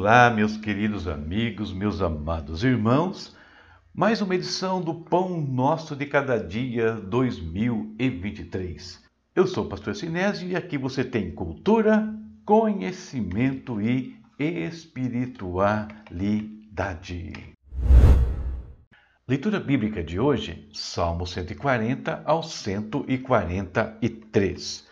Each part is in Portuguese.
Olá, meus queridos amigos, meus amados irmãos. Mais uma edição do Pão Nosso de Cada Dia 2023. Eu sou o pastor Sinésio e aqui você tem cultura, conhecimento e espiritualidade. Leitura bíblica de hoje, Salmo 140 ao 143.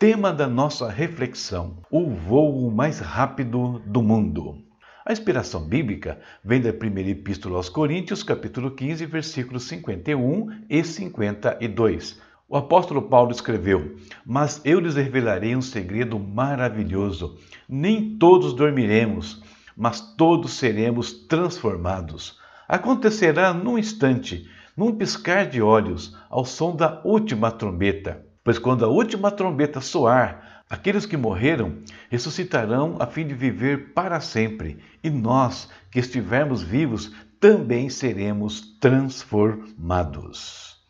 Tema da nossa reflexão: o voo mais rápido do mundo. A inspiração bíblica vem da primeira epístola aos Coríntios, capítulo 15, versículos 51 e 52. O apóstolo Paulo escreveu: Mas eu lhes revelarei um segredo maravilhoso. Nem todos dormiremos, mas todos seremos transformados. Acontecerá num instante, num piscar de olhos, ao som da última trombeta. Pois quando a última trombeta soar, aqueles que morreram ressuscitarão a fim de viver para sempre, e nós, que estivermos vivos, também seremos transformados.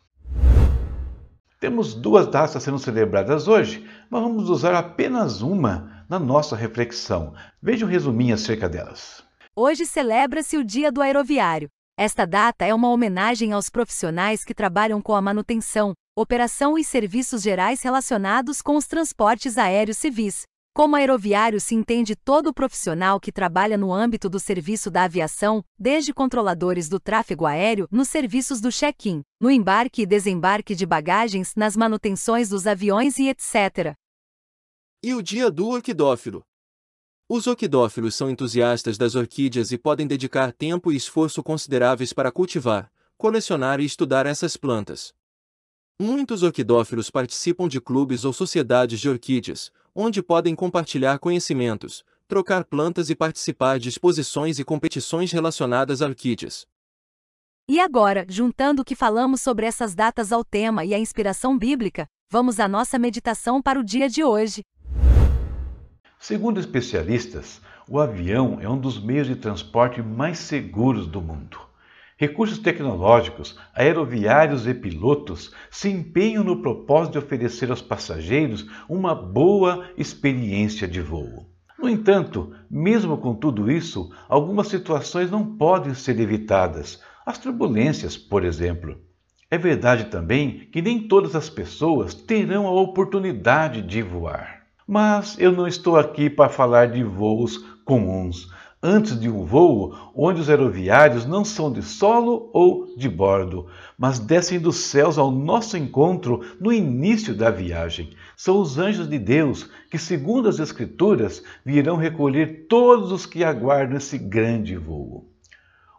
Temos duas datas sendo celebradas hoje, mas vamos usar apenas uma na nossa reflexão. Veja um resuminho acerca delas. Hoje celebra-se o Dia do Aeroviário. Esta data é uma homenagem aos profissionais que trabalham com a manutenção, operação e serviços gerais relacionados com os transportes aéreos civis. Como aeroviário se entende todo profissional que trabalha no âmbito do serviço da aviação, desde controladores do tráfego aéreo, nos serviços do check-in, no embarque e desembarque de bagagens, nas manutenções dos aviões e etc. E o dia do orquidófilo? Os orquidófilos são entusiastas das orquídeas e podem dedicar tempo e esforço consideráveis para cultivar, colecionar e estudar essas plantas. Muitos orquidófilos participam de clubes ou sociedades de orquídeas, onde podem compartilhar conhecimentos, trocar plantas e participar de exposições e competições relacionadas a orquídeas. E agora, juntando o que falamos sobre essas datas ao tema e a inspiração bíblica, vamos à nossa meditação para o dia de hoje. Segundo especialistas, o avião é um dos meios de transporte mais seguros do mundo. Recursos tecnológicos, aeroviários e pilotos se empenham no propósito de oferecer aos passageiros uma boa experiência de voo. No entanto, mesmo com tudo isso, algumas situações não podem ser evitadas. As turbulências, por exemplo. É verdade também que nem todas as pessoas terão a oportunidade de voar. Mas eu não estou aqui para falar de voos comuns, antes de um voo onde os aeroviários não são de solo ou de bordo, mas descem dos céus ao nosso encontro no início da viagem. São os anjos de Deus que, segundo as Escrituras, virão recolher todos os que aguardam esse grande voo.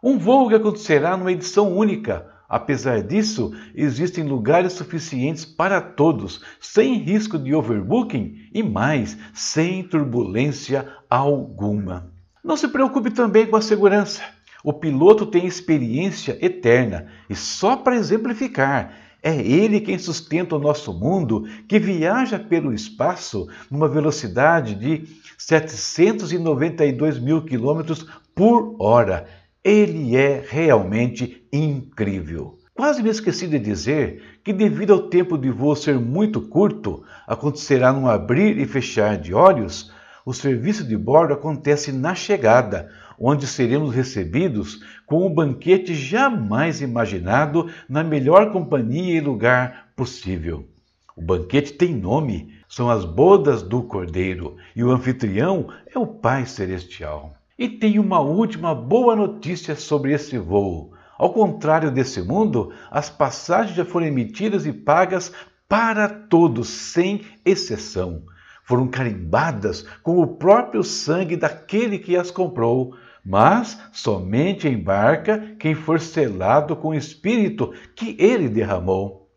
Um voo que acontecerá numa edição única, Apesar disso, existem lugares suficientes para todos, sem risco de overbooking e mais, sem turbulência alguma. Não se preocupe também com a segurança. O piloto tem experiência eterna e só para exemplificar, é ele quem sustenta o nosso mundo, que viaja pelo espaço numa velocidade de 792 mil quilômetros por hora ele é realmente incrível. Quase me esqueci de dizer que, devido ao tempo de voo ser muito curto, acontecerá num abrir e fechar de olhos, o serviço de bordo acontece na chegada, onde seremos recebidos com um banquete jamais imaginado na melhor companhia e lugar possível. O banquete tem nome, são as bodas do Cordeiro, e o anfitrião é o Pai Celestial. E tenho uma última boa notícia sobre esse voo. Ao contrário desse mundo, as passagens já foram emitidas e pagas para todos, sem exceção. Foram carimbadas com o próprio sangue daquele que as comprou, mas somente embarca quem for selado com o Espírito que ele derramou.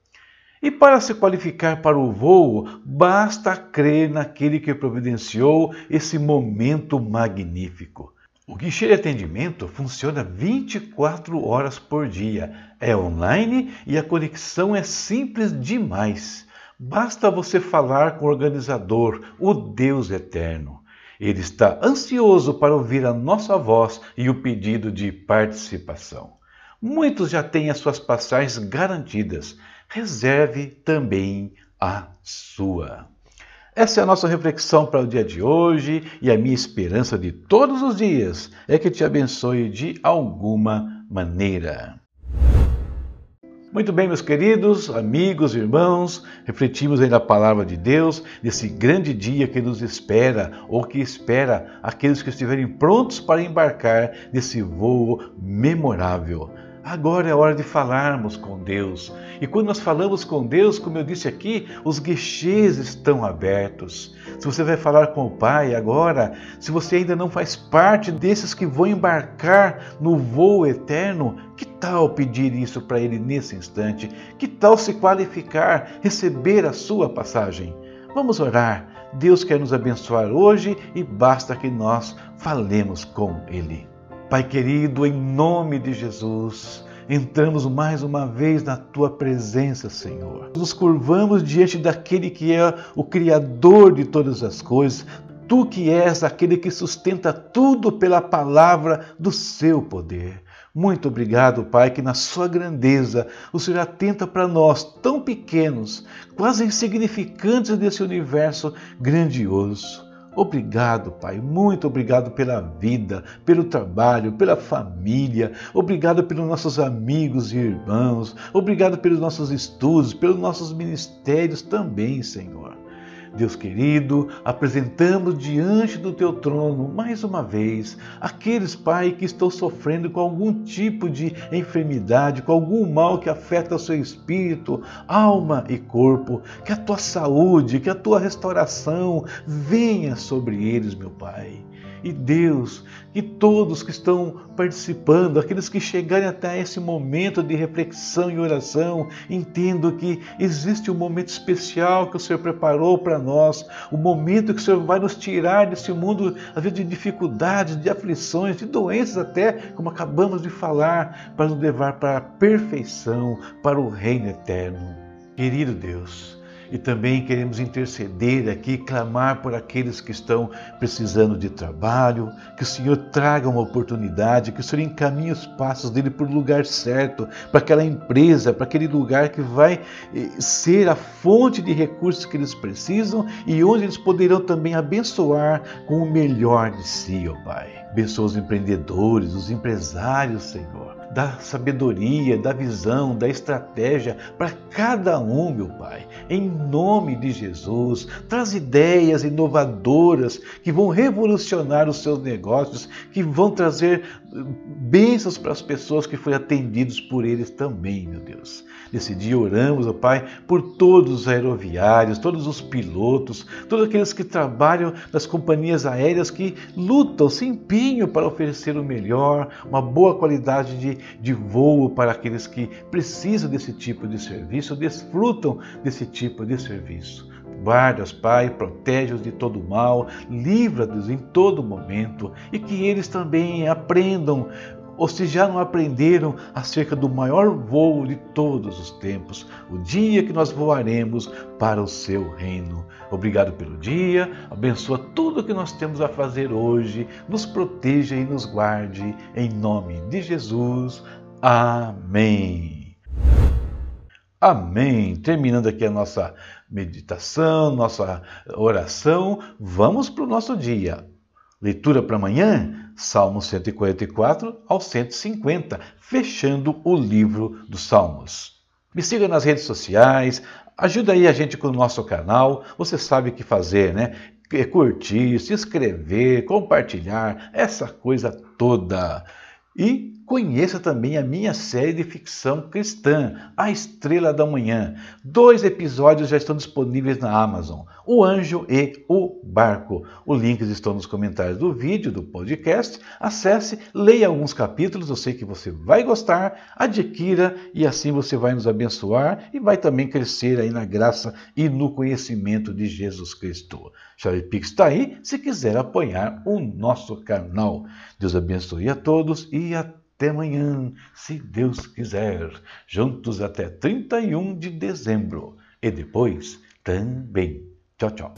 E para se qualificar para o voo, basta crer naquele que providenciou esse momento magnífico. O guichê de atendimento funciona 24 horas por dia, é online e a conexão é simples demais. Basta você falar com o organizador, o Deus Eterno. Ele está ansioso para ouvir a nossa voz e o pedido de participação. Muitos já têm as suas passagens garantidas reserve também a sua. Essa é a nossa reflexão para o dia de hoje e a minha esperança de todos os dias é que te abençoe de alguma maneira. Muito bem, meus queridos amigos, irmãos, refletimos aí na palavra de Deus nesse grande dia que nos espera ou que espera aqueles que estiverem prontos para embarcar nesse voo memorável. Agora é hora de falarmos com Deus. E quando nós falamos com Deus, como eu disse aqui, os guichês estão abertos. Se você vai falar com o Pai agora, se você ainda não faz parte desses que vão embarcar no voo eterno, que tal pedir isso para Ele nesse instante? Que tal se qualificar, receber a sua passagem? Vamos orar. Deus quer nos abençoar hoje e basta que nós falemos com Ele. Pai querido, em nome de Jesus, entramos mais uma vez na tua presença, Senhor. Nos curvamos diante daquele que é o Criador de todas as coisas, tu que és aquele que sustenta tudo pela palavra do seu poder. Muito obrigado, Pai, que na sua grandeza o Senhor atenta para nós, tão pequenos, quase insignificantes desse universo grandioso. Obrigado, Pai, muito obrigado pela vida, pelo trabalho, pela família, obrigado pelos nossos amigos e irmãos, obrigado pelos nossos estudos, pelos nossos ministérios também, Senhor. Deus querido, apresentamos diante do teu trono mais uma vez aqueles, Pai, que estão sofrendo com algum tipo de enfermidade, com algum mal que afeta seu espírito, alma e corpo. Que a tua saúde, que a tua restauração venha sobre eles, meu Pai. E Deus, que todos que estão participando, aqueles que chegarem até esse momento de reflexão e oração, entendam que existe um momento especial que o Senhor preparou para nós, o um momento que o Senhor vai nos tirar desse mundo, às vezes, de dificuldades, de aflições, de doenças até, como acabamos de falar, para nos levar para a perfeição, para o reino eterno. Querido Deus, e também queremos interceder aqui, clamar por aqueles que estão precisando de trabalho, que o Senhor traga uma oportunidade, que o Senhor encaminhe os passos dele para o lugar certo, para aquela empresa, para aquele lugar que vai eh, ser a fonte de recursos que eles precisam e onde eles poderão também abençoar com o melhor de si, ó Pai. Abençoa os empreendedores, os empresários, Senhor da sabedoria, da visão, da estratégia para cada um, meu Pai. Em nome de Jesus, traz ideias inovadoras que vão revolucionar os seus negócios, que vão trazer bênçãos para as pessoas que foram atendidos por eles também, meu Deus. Nesse dia oramos, ó Pai, por todos os aeroviários, todos os pilotos, todos aqueles que trabalham nas companhias aéreas que lutam, se empenham para oferecer o melhor, uma boa qualidade de, de voo para aqueles que precisam desse tipo de serviço, desfrutam desse tipo de serviço. Guarda-os, Pai, protege-os de todo mal, livra-os em todo momento e que eles também aprendam ou se já não aprenderam acerca do maior voo de todos os tempos, o dia que nós voaremos para o seu reino. Obrigado pelo dia, abençoa tudo o que nós temos a fazer hoje, nos proteja e nos guarde, em nome de Jesus. Amém. Amém. Terminando aqui a nossa meditação, nossa oração, vamos para o nosso dia. Leitura para amanhã, Salmo 144 ao 150, fechando o livro dos Salmos. Me siga nas redes sociais, ajuda aí a gente com o nosso canal. Você sabe o que fazer, né? É curtir, se inscrever, compartilhar, essa coisa toda. E conheça também a minha série de ficção cristã, A Estrela da Manhã. Dois episódios já estão disponíveis na Amazon: O Anjo e o Barco. Os links estão nos comentários do vídeo, do podcast. Acesse, leia alguns capítulos, eu sei que você vai gostar, adquira e assim você vai nos abençoar e vai também crescer aí na graça e no conhecimento de Jesus Cristo. Chave Pix está aí se quiser apoiar o nosso canal. Deus abençoe a todos e até amanhã, se Deus quiser. Juntos até 31 de dezembro. E depois também. Tchau, tchau.